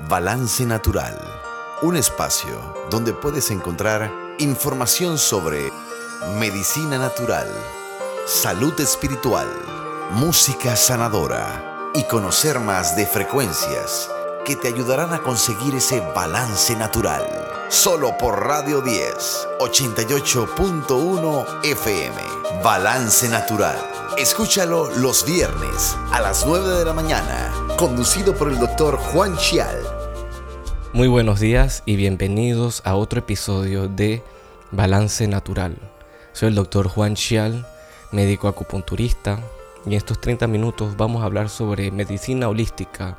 Balance Natural, un espacio donde puedes encontrar información sobre medicina natural, salud espiritual, música sanadora y conocer más de frecuencias que te ayudarán a conseguir ese balance natural. Solo por Radio 10, 88.1 FM. Balance Natural. Escúchalo los viernes a las 9 de la mañana, conducido por el doctor Juan Chial. Muy buenos días y bienvenidos a otro episodio de Balance Natural. Soy el doctor Juan Chial, médico acupunturista, y en estos 30 minutos vamos a hablar sobre medicina holística,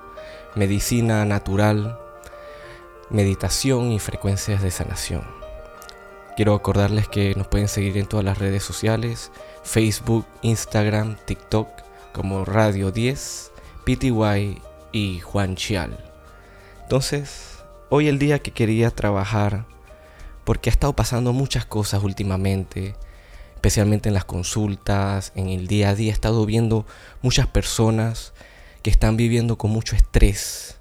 medicina natural, meditación y frecuencias de sanación. Quiero acordarles que nos pueden seguir en todas las redes sociales, Facebook, Instagram, TikTok, como Radio 10, PTY y Juan Chial. Entonces, hoy el día que quería trabajar, porque ha estado pasando muchas cosas últimamente, especialmente en las consultas, en el día a día, he estado viendo muchas personas que están viviendo con mucho estrés,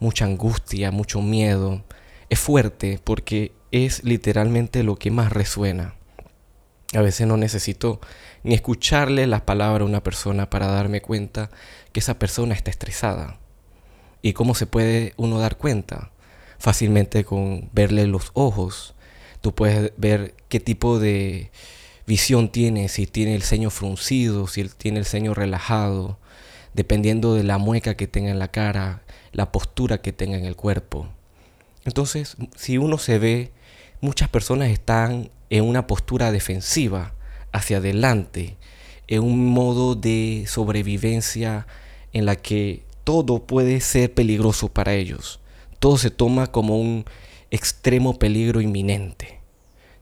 mucha angustia, mucho miedo. Es fuerte porque es literalmente lo que más resuena. A veces no necesito ni escucharle las palabras a una persona para darme cuenta que esa persona está estresada. ¿Y cómo se puede uno dar cuenta? Fácilmente con verle los ojos. Tú puedes ver qué tipo de visión tiene, si tiene el ceño fruncido, si tiene el ceño relajado, dependiendo de la mueca que tenga en la cara, la postura que tenga en el cuerpo. Entonces, si uno se ve, muchas personas están en una postura defensiva, hacia adelante, en un modo de sobrevivencia en la que todo puede ser peligroso para ellos. Todo se toma como un extremo peligro inminente.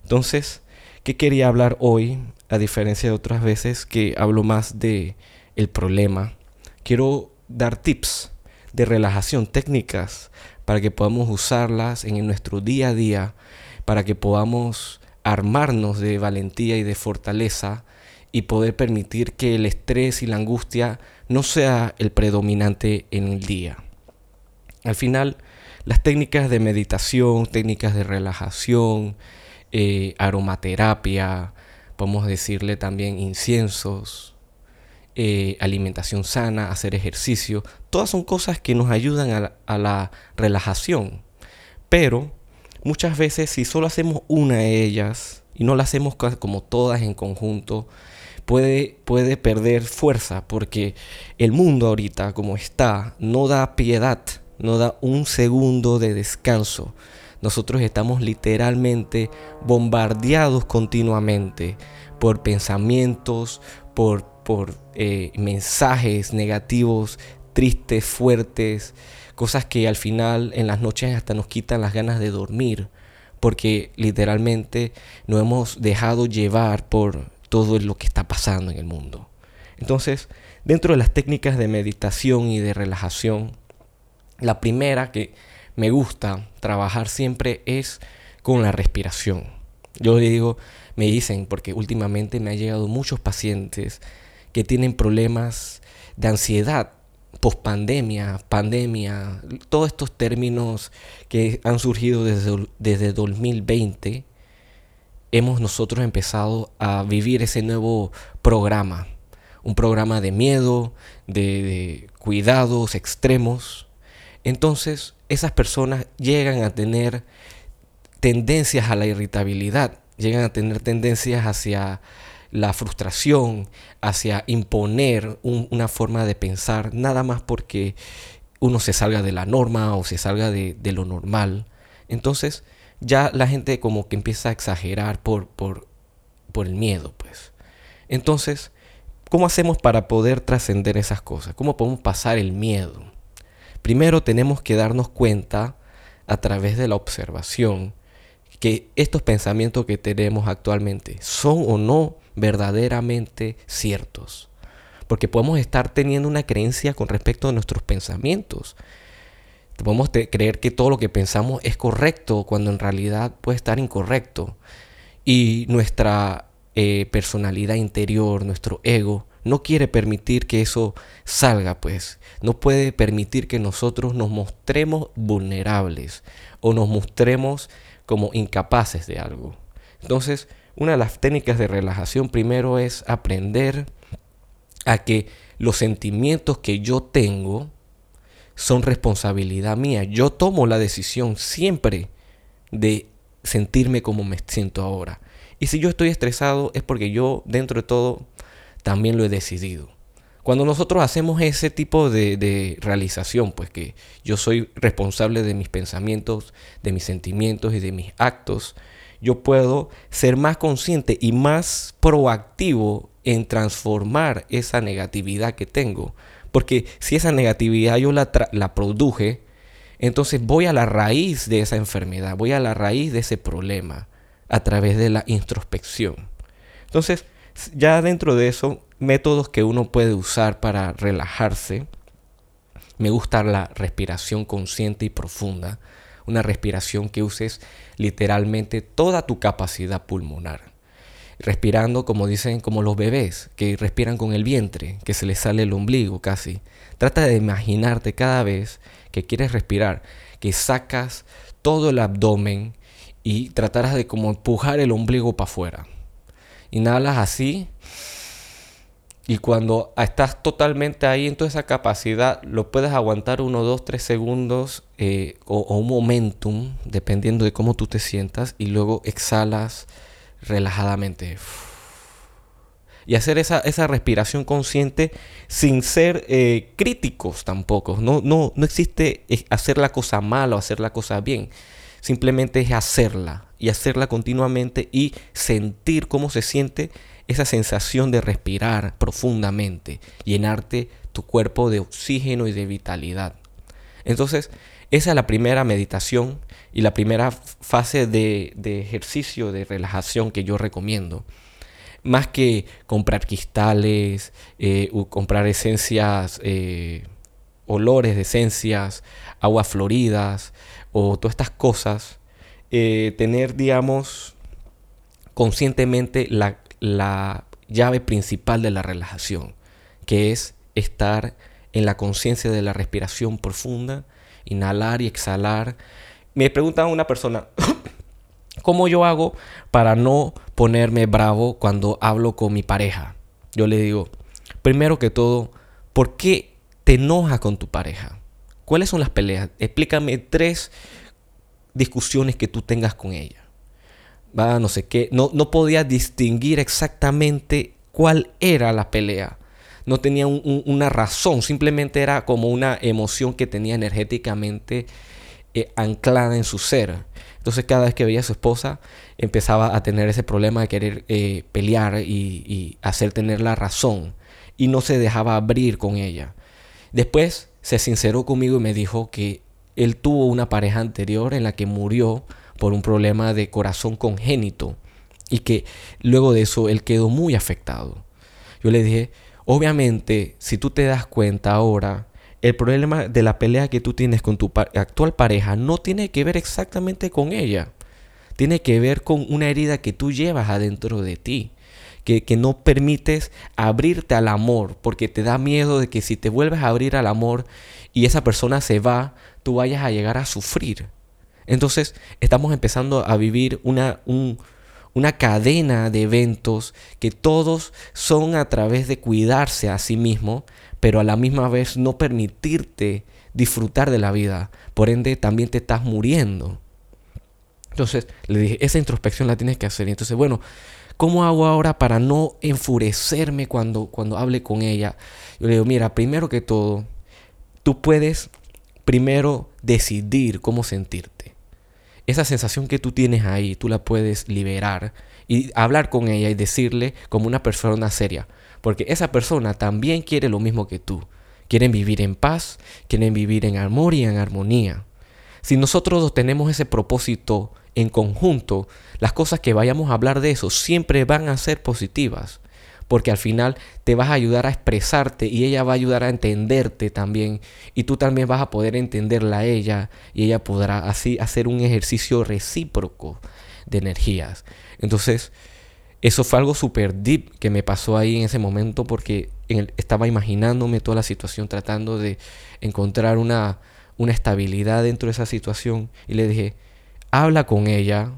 Entonces, ¿qué quería hablar hoy? A diferencia de otras veces que hablo más de el problema, quiero dar tips de relajación, técnicas para que podamos usarlas en nuestro día a día, para que podamos armarnos de valentía y de fortaleza y poder permitir que el estrés y la angustia no sea el predominante en el día. Al final, las técnicas de meditación, técnicas de relajación, eh, aromaterapia, podemos decirle también inciensos, eh, alimentación sana, hacer ejercicio, todas son cosas que nos ayudan a la, a la relajación. Pero muchas veces si solo hacemos una de ellas y no la hacemos como todas en conjunto, puede, puede perder fuerza porque el mundo ahorita como está no da piedad, no da un segundo de descanso. Nosotros estamos literalmente bombardeados continuamente por pensamientos, por por eh, mensajes negativos, tristes, fuertes, cosas que al final en las noches hasta nos quitan las ganas de dormir, porque literalmente nos hemos dejado llevar por todo lo que está pasando en el mundo. Entonces, dentro de las técnicas de meditación y de relajación, la primera que me gusta trabajar siempre es con la respiración. Yo le digo, me dicen, porque últimamente me han llegado muchos pacientes que tienen problemas de ansiedad, pospandemia, pandemia, todos estos términos que han surgido desde, desde 2020, hemos nosotros empezado a vivir ese nuevo programa, un programa de miedo, de, de cuidados extremos. Entonces, esas personas llegan a tener tendencias a la irritabilidad, llegan a tener tendencias hacia la frustración, hacia imponer una forma de pensar, nada más porque uno se salga de la norma o se salga de, lo normal. Entonces ya la gente como que empieza a exagerar por, por, por el miedo, pues. Entonces, ¿cómo hacemos para poder trascender esas cosas? ¿Cómo podemos pasar el miedo? Primero tenemos que darnos cuenta a través de la observación que estos pensamientos que tenemos actualmente son o no verdaderamente ciertos. Porque podemos estar teniendo una creencia con respecto a nuestros pensamientos. Podemos creer que todo lo que pensamos es correcto cuando en realidad puede estar incorrecto. Y nuestra eh, personalidad interior, nuestro ego, no quiere permitir que eso salga, pues. No puede permitir que nosotros nos mostremos vulnerables o nos mostremos como incapaces de algo. Entonces, una de las técnicas de relajación primero es aprender a que los sentimientos que yo tengo son responsabilidad mía. Yo tomo la decisión siempre de sentirme como me siento ahora. Y si yo estoy estresado es porque yo dentro de todo también lo he decidido. Cuando nosotros hacemos ese tipo de, realización, pues que yo soy responsable de mis pensamientos, de mis sentimientos y de mis actos, yo puedo ser más consciente y más proactivo en transformar esa negatividad que tengo. Porque si esa negatividad yo la, la produje, entonces voy a la raíz de esa enfermedad, voy a la raíz de ese problema a través de la introspección. Entonces, ya dentro de eso, métodos que uno puede usar para relajarse. Me gusta la respiración consciente y profunda. Una respiración que uses literalmente toda tu capacidad pulmonar. Respirando como dicen como los bebés, que respiran con el vientre, que se les sale el ombligo casi. Trata de imaginarte cada vez que quieres respirar, que sacas todo el abdomen y tratarás de como empujar el ombligo para afuera. Inhalas así y cuando estás totalmente ahí en toda esa capacidad, lo puedes aguantar uno, dos, tres segundos eh, o, un momentum, dependiendo de cómo tú te sientas, y luego exhalas relajadamente y hacer esa, esa respiración consciente sin ser eh, críticos tampoco. No, no, no existe hacer la cosa mal o hacer la cosa bien. Simplemente es hacerla y hacerla continuamente y sentir cómo se siente esa sensación de respirar profundamente, llenarte tu cuerpo de oxígeno y de vitalidad. Entonces, esa es la primera meditación y la primera fase de, de ejercicio de relajación que yo recomiendo más que comprar cristales, eh, comprar esencias, eh, olores de esencias, aguas floridas o todas estas cosas, eh, tener, digamos, conscientemente la, la llave principal de la relajación, que es estar en la conciencia de la respiración profunda, inhalar y exhalar. Me pregunta una persona, ¿Cómo yo hago para no ponerme bravo cuando hablo con mi pareja? Yo le digo, primero que todo, ¿por qué te enojas con tu pareja? ¿Cuáles son las peleas? Explícame tres discusiones que tú tengas con ella. No sé qué. No, no podía distinguir exactamente cuál era la pelea. No tenía una razón, simplemente era como una emoción que tenía energéticamente eh, anclada en su ser. Entonces cada vez que veía a su esposa empezaba a tener ese problema de querer eh, pelear y, hacer tener la razón y no se dejaba abrir con ella. Después se sinceró conmigo y me dijo que él tuvo una pareja anterior en la que murió por un problema de corazón congénito y que luego de eso él quedó muy afectado. Yo le dije, obviamente, si tú te das cuenta ahora, el problema de la pelea que tú tienes con tu actual pareja no tiene que ver exactamente con ella. Tiene que ver con una herida que tú llevas adentro de ti. Que, que, no permites abrirte al amor, porque te da miedo de que si te vuelves a abrir al amor y esa persona se va, tú vayas a llegar a sufrir. Entonces estamos empezando a vivir una, una cadena de eventos que todos son a través de cuidarse a sí mismo, pero a la misma vez no permitirte disfrutar de la vida. Por ende, también te estás muriendo. Entonces, le dije, esa introspección la tienes que hacer. Y entonces, bueno, ¿cómo hago ahora para no enfurecerme cuando, cuando hable con ella? Yo le digo, mira, primero que todo, tú puedes primero decidir cómo sentirte. Esa sensación que tú tienes ahí, tú la puedes liberar y hablar con ella y decirle como una persona seria, porque esa persona también quiere lo mismo que tú. Quieren vivir en paz, quieren vivir en amor y en armonía. Si nosotros tenemos ese propósito en conjunto, las cosas que vayamos a hablar de eso siempre van a ser positivas, porque al final te vas a ayudar a expresarte y ella va a ayudar a entenderte también, y tú también vas a poder entenderla a ella y ella podrá así hacer un ejercicio recíproco de energías. Entonces, eso fue algo súper deep que me pasó ahí en ese momento porque estaba imaginándome toda la situación, tratando de encontrar una, una estabilidad dentro de esa situación. Y le dije, habla con ella,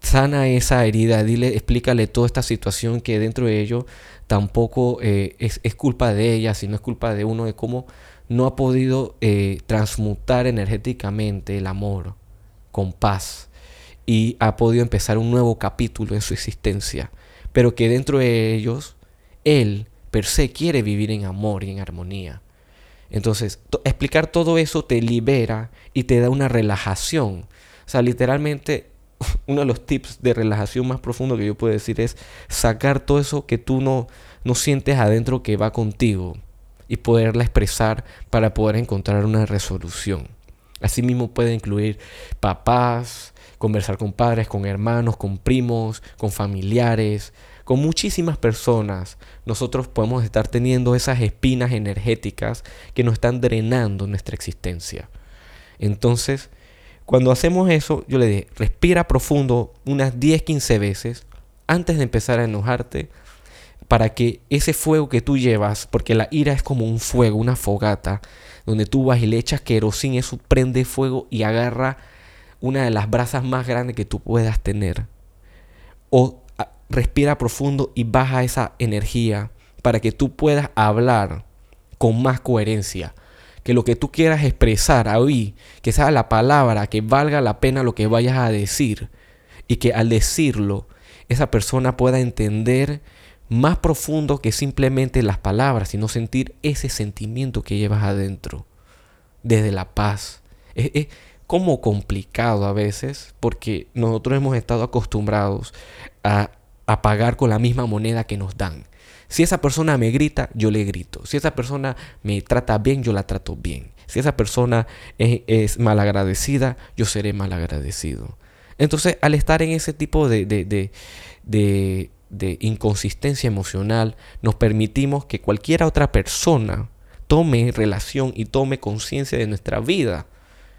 sana esa herida, dile, explícale toda esta situación que dentro de ello tampoco eh, es, culpa de ella, sino es culpa de uno, de cómo no ha podido eh, transmutar energéticamente el amor con paz y ha podido empezar un nuevo capítulo en su existencia, pero que dentro de ellos él per se quiere vivir en amor y en armonía. Entonces, explicar todo eso te libera y te da una relajación. O sea, literalmente uno de los tips de relajación más profundo que yo puedo decir es sacar todo eso que tú no, no sientes adentro que va contigo y poderla expresar para poder encontrar una resolución. Asimismo puede incluir papás, conversar con padres, con hermanos, con primos, con familiares, con muchísimas personas. Nosotros podemos estar teniendo esas espinas energéticas que nos están drenando nuestra existencia. Entonces, cuando hacemos eso, yo le dije, respira profundo unas 10, 15 veces antes de empezar a enojarte para que ese fuego que tú llevas, porque la ira es como un fuego, una fogata, donde tú vas y le echas querosín, eso prende fuego y agarra una de las brasas más grandes que tú puedas tener. O respira profundo y baja esa energía para que tú puedas hablar con más coherencia que lo que tú quieras expresar ahí, que sea la palabra, que valga la pena lo que vayas a decir y que al decirlo esa persona pueda entender más profundo que simplemente las palabras, sino sentir ese sentimiento que llevas adentro, desde la paz. Es, como complicado a veces, porque nosotros hemos estado acostumbrados a, a pagar con la misma moneda que nos dan. Si esa persona me grita, yo le grito. Si esa persona me trata bien, yo la trato bien. Si esa persona es, malagradecida, yo seré malagradecido. Entonces, al estar en ese tipo de, de, de inconsistencia emocional, nos permitimos que cualquier otra persona tome relación y tome conciencia de nuestra vida.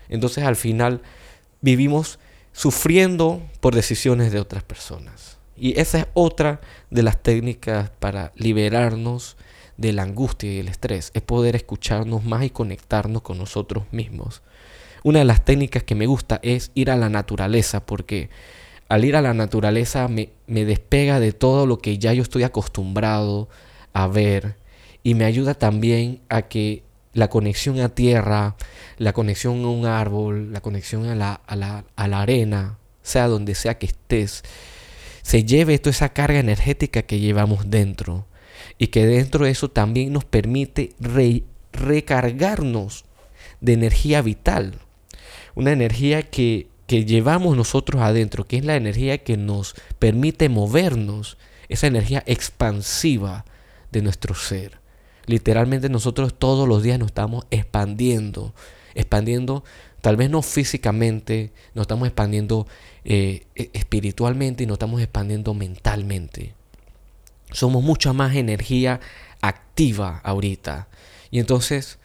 Entonces, al final, vivimos sufriendo por decisiones de otras personas. Y esa es otra de las técnicas para liberarnos de la angustia y el estrés, es poder escucharnos más y conectarnos con nosotros mismos. Una de las técnicas que me gusta es ir a la naturaleza, porque al ir a la naturaleza me, me despega de todo lo que ya yo estoy acostumbrado a ver y me ayuda también a que la conexión a tierra, la conexión a un árbol, la conexión a la, a la, a la arena, sea donde sea que estés, se lleve toda esa carga energética que llevamos dentro y que dentro de eso también nos permite recargarnos de energía vital, una energía que, que llevamos nosotros adentro, que es la energía que nos permite movernos, esa energía expansiva de nuestro ser. Literalmente nosotros todos los días nos estamos expandiendo, expandiendo tal vez no físicamente, nos estamos expandiendo eh, e, espiritualmente y nos estamos expandiendo mentalmente. Somos mucha más energía activa ahorita. Y entonces,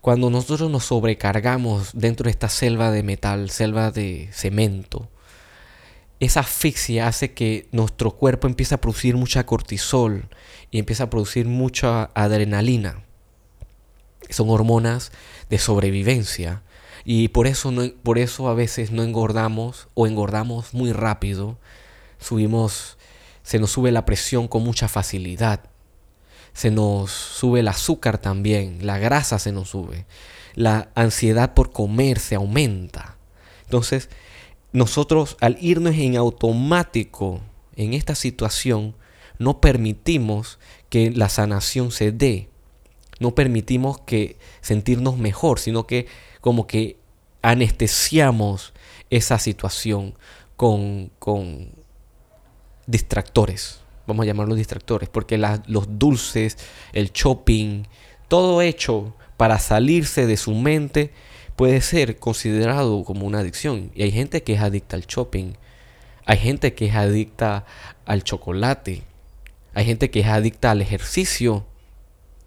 cuando nosotros nos sobrecargamos dentro de esta selva de metal, selva de cemento, esa asfixia hace que nuestro cuerpo empiece a producir mucha cortisol y empieza a producir mucha adrenalina. Son hormonas de sobrevivencia y por eso, no, por eso a veces no engordamos o engordamos muy rápido. Subimos, se nos sube la presión con mucha facilidad. Se nos sube el azúcar también, la grasa se nos sube. La ansiedad por comer se aumenta. Entonces, nosotros al irnos en automático en esta situación, no permitimos que la sanación se dé. No permitimos que sentirnos mejor, sino que como que anestesiamos esa situación con, con distractores, vamos a llamarlos distractores, porque los dulces, el shopping, todo hecho para salirse de su mente puede ser considerado como una adicción. Y hay gente que es adicta al shopping, hay gente que es adicta al chocolate, hay gente que es adicta al ejercicio,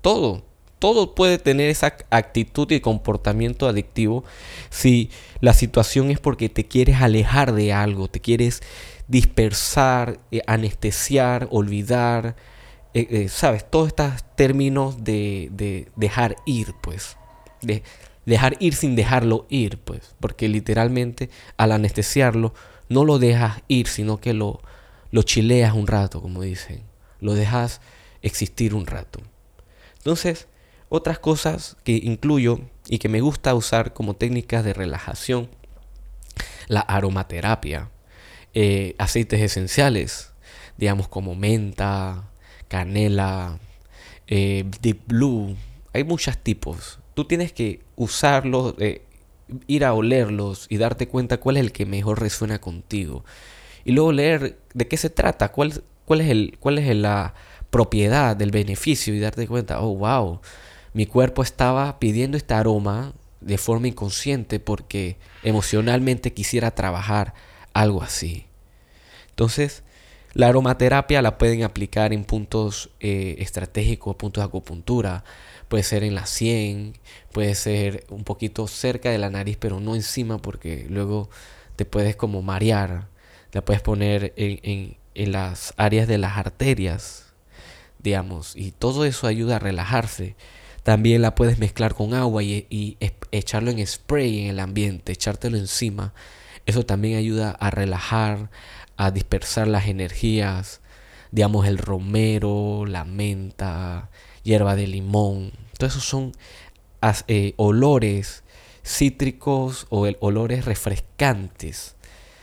todo todo puede tener esa actitud y comportamiento adictivo si la situación es porque te quieres alejar de algo, te quieres dispersar, eh, anestesiar, olvidar, eh, eh, ¿sabes? Todos estos términos de, de, dejar ir, pues. De dejar ir sin dejarlo ir, pues. Porque literalmente al anestesiarlo no lo dejas ir, sino que lo, lo chileas un rato, como dicen. Lo dejas existir un rato. Entonces, otras cosas que incluyo y que me gusta usar como técnicas de relajación, la aromaterapia, eh, aceites esenciales, digamos como menta, canela, eh, deep blue, hay muchos tipos. Tú tienes que usarlos, eh, ir a olerlos y darte cuenta cuál es el que mejor resuena contigo. Y luego leer de qué se trata, cuál, cuál es, el, cuál es la propiedad del beneficio y darte cuenta, oh, wow, mi cuerpo estaba pidiendo este aroma de forma inconsciente porque emocionalmente quisiera trabajar algo así. Entonces, la aromaterapia la pueden aplicar en puntos eh, estratégicos, puntos de acupuntura. Puede ser en la sien, puede ser un poquito cerca de la nariz, pero no encima porque luego te puedes como marear. La puedes poner en, las áreas de las arterias, digamos, y todo eso ayuda a relajarse. También la puedes mezclar con agua y, echarlo en spray en el ambiente, echártelo encima. Eso también ayuda a relajar, a dispersar las energías, digamos el romero, la menta, hierba de limón. Todos esos son eh, olores cítricos o olores refrescantes.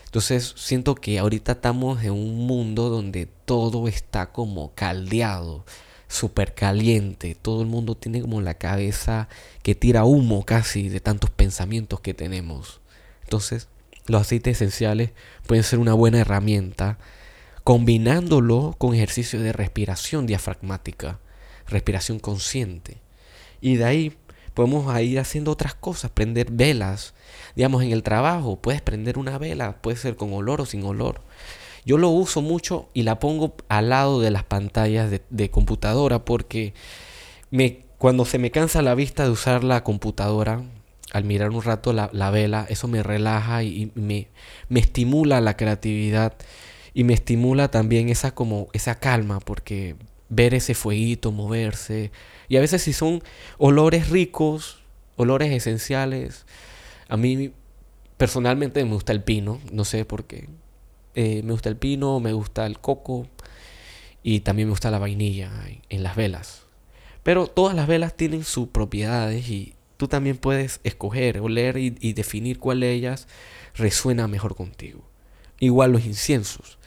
Entonces siento que ahorita estamos en un mundo donde todo está como caldeado, súper caliente. Todo el mundo tiene como la cabeza que tira humo casi de tantos pensamientos que tenemos. Entonces los aceites esenciales pueden ser una buena herramienta combinándolo con ejercicio de respiración diafragmática, respiración consciente. Y de ahí podemos ir haciendo otras cosas, prender velas. Digamos, en el trabajo puedes prender una vela, puede ser con olor o sin olor. Yo lo uso mucho y la pongo al lado de las pantallas de, computadora porque me, cuando se me cansa la vista de usar la computadora, al mirar un rato la, vela, eso me relaja y, me, me, estimula la creatividad y me estimula también esa como esa calma porque ver ese fueguito moverse y a veces si son olores ricos, olores esenciales, a mí personalmente me gusta el pino, no sé por qué. Eh, me gusta el pino, me gusta el coco y también me gusta la vainilla en las velas. Pero todas las velas tienen sus propiedades y tú también puedes escoger, oler y, y definir cuál de ellas resuena mejor contigo. Igual los inciensos.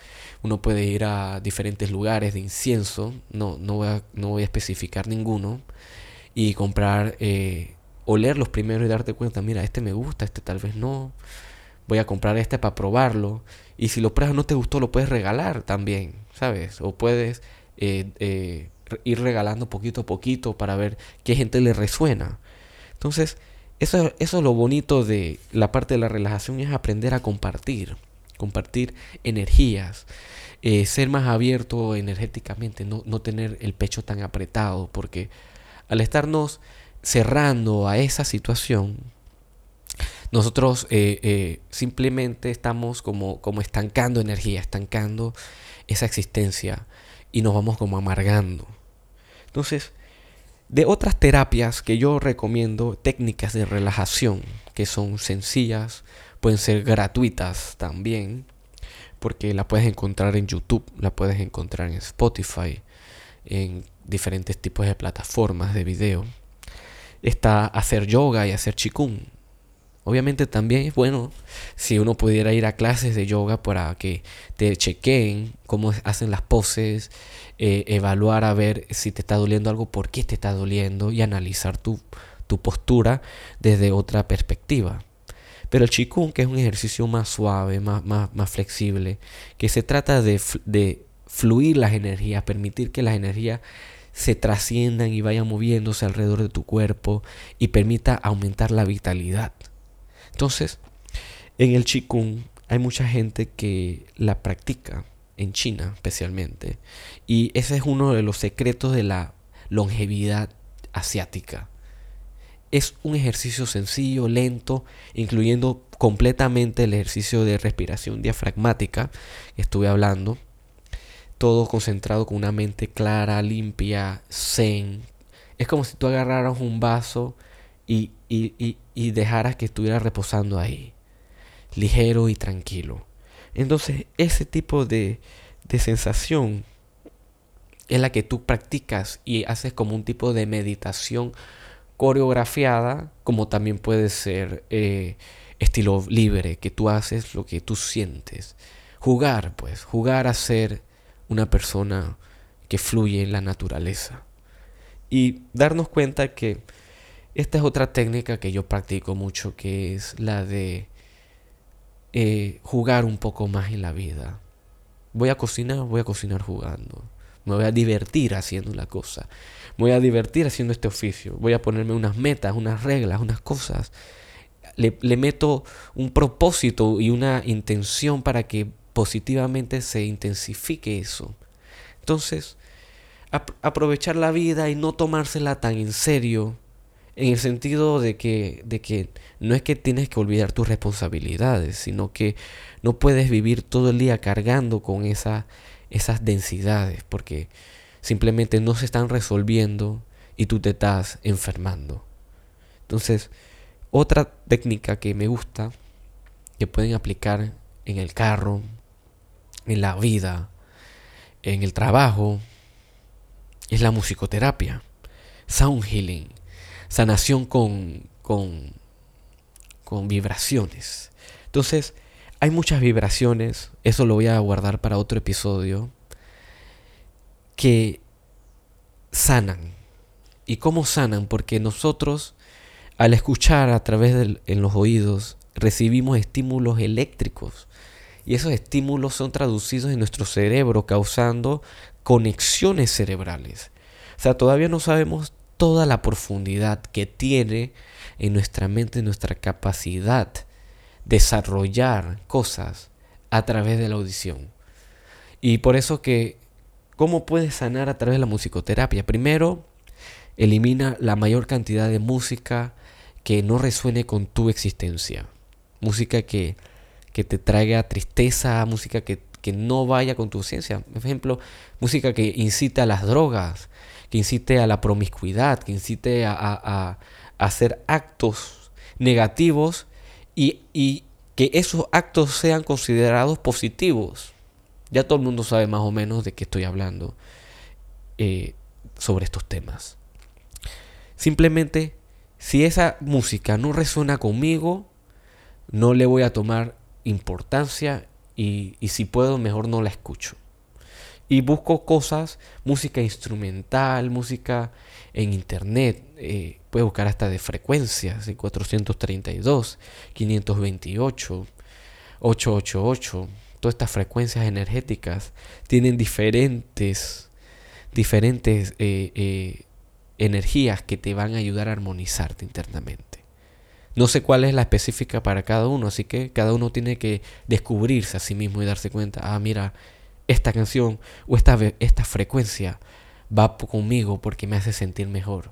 Uno puede ir a diferentes lugares de incienso, no, no, voy, a, no voy a especificar ninguno, y comprar, eh, oler los primeros y darte cuenta, mira, este me gusta, este tal vez no. Voy a comprar este para probarlo. Y si lo pruebas no te gustó, lo puedes regalar también, ¿sabes? O puedes eh, eh, ir regalando poquito a poquito para ver qué gente le resuena. Entonces, eso, eso es lo bonito de la parte de la relajación, es aprender a compartir, compartir energías, eh, ser más abierto energéticamente, no, no tener el pecho tan apretado, porque al estarnos cerrando a esa situación, nosotros eh, eh, simplemente estamos como, como estancando energía, estancando esa existencia y nos vamos como amargando. Entonces, de otras terapias que yo recomiendo, técnicas de relajación, que son sencillas, pueden ser gratuitas también, porque la puedes encontrar en YouTube, la puedes encontrar en Spotify, en diferentes tipos de plataformas de video. Está hacer yoga y hacer chikung. Obviamente también es bueno si uno pudiera ir a clases de yoga para que te chequeen cómo hacen las poses, eh, evaluar a ver si te está doliendo algo, por qué te está doliendo y analizar tu, tu postura desde otra perspectiva. Pero el Qigong, que es un ejercicio más suave, más, más, más flexible, que se trata de, de fluir las energías, permitir que las energías se trasciendan y vayan moviéndose alrededor de tu cuerpo y permita aumentar la vitalidad. Entonces, en el Qigong hay mucha gente que la practica en China especialmente. Y ese es uno de los secretos de la longevidad asiática. Es un ejercicio sencillo, lento, incluyendo completamente el ejercicio de respiración diafragmática que estuve hablando. todo concentrado con una mente clara, limpia, zen. Es como si tú agarraras un vaso y, y dejaras que estuviera reposando ahí, ligero y tranquilo. Entonces, ese tipo de, de sensación es la que tú practicas y haces como un tipo de meditación coreografiada, como también puede ser eh, estilo libre, que tú haces lo que tú sientes. Jugar, pues, jugar a ser una persona que fluye en la naturaleza. Y darnos cuenta que esta es otra técnica que yo practico mucho, que es la de eh, jugar un poco más en la vida. Voy a cocinar, voy a cocinar jugando. Me voy a divertir haciendo la cosa. Me voy a divertir haciendo este oficio. Voy a ponerme unas metas, unas reglas, unas cosas. Le, meto un propósito y una intención para que positivamente se intensifique eso. Entonces, aprovechar la vida y no tomársela tan en serio, en el sentido de que, de que no es que tienes que olvidar tus responsabilidades, sino que no puedes vivir todo el día cargando con esa esas densidades porque simplemente no se están resolviendo y tú te estás enfermando. Entonces, otra técnica que me gusta, que pueden aplicar en el carro, en la vida, en el trabajo, es la musicoterapia, sound healing, sanación con, con, con vibraciones. Entonces, hay muchas vibraciones, eso lo voy a guardar para otro episodio, que sanan. ¿Y cómo sanan? Porque nosotros, al escuchar a través de en los oídos, recibimos estímulos eléctricos. Y esos estímulos son traducidos en nuestro cerebro, causando conexiones cerebrales. O sea, todavía no sabemos toda la profundidad que tiene en nuestra mente, nuestra capacidad desarrollar cosas a través de la audición. Y por eso que, ¿cómo puedes sanar a través de la musicoterapia? Primero, elimina la mayor cantidad de música que no resuene con tu existencia. Música que, que te traiga tristeza, música que, que no vaya con tu ciencia. Por ejemplo, música que incite a las drogas, que incite a la promiscuidad, que incite a, a, a hacer actos negativos y, que esos actos sean considerados positivos. Ya todo el mundo sabe más o menos de qué estoy hablando eh, sobre estos temas. Simplemente, si esa música no resuena conmigo, no le voy a tomar importancia y, y si puedo, mejor no la escucho. Y busco cosas, música instrumental, música en internet. Eh, puede buscar hasta de frecuencias, de 432, 528, 888. Todas estas frecuencias energéticas tienen diferentes, diferentes eh, eh, energías que te van a ayudar a armonizarte internamente. No sé cuál es la específica para cada uno, así que cada uno tiene que descubrirse a sí mismo y darse cuenta, ah, mira, esta canción o esta, esta frecuencia va conmigo porque me hace sentir mejor.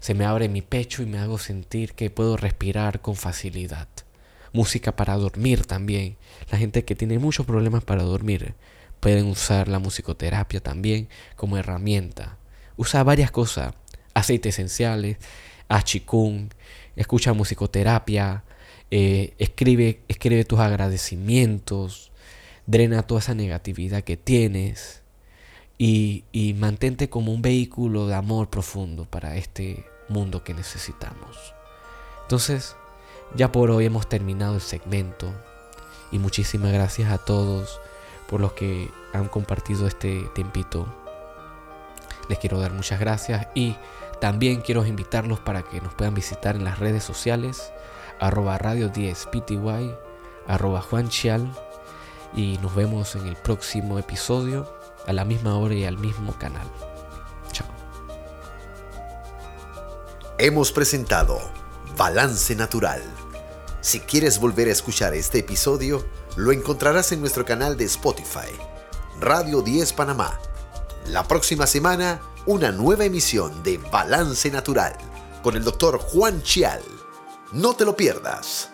Se me abre mi pecho y me hago sentir que puedo respirar con facilidad. Música para dormir también. La gente que tiene muchos problemas para dormir pueden usar la musicoterapia también como herramienta. Usa varias cosas, aceites esenciales, achikun, escucha musicoterapia, eh, escribe, escribe tus agradecimientos, drena toda esa negatividad que tienes y, mantente como un vehículo de amor profundo para este mundo que necesitamos. Entonces, ya por hoy hemos terminado el segmento y muchísimas gracias a todos por los que han compartido este tiempito. Les quiero dar muchas gracias y también quiero invitarlos para que nos puedan visitar en las redes sociales arroba radio 10 pty arroba Juan y nos vemos en el próximo episodio a la misma hora y al mismo canal. Chao. Hemos presentado Balance Natural. Si quieres volver a escuchar este episodio, lo encontrarás en nuestro canal de Spotify, Radio 10 Panamá. La próxima semana, una nueva emisión de Balance Natural con el doctor Juan Chial. No te lo pierdas.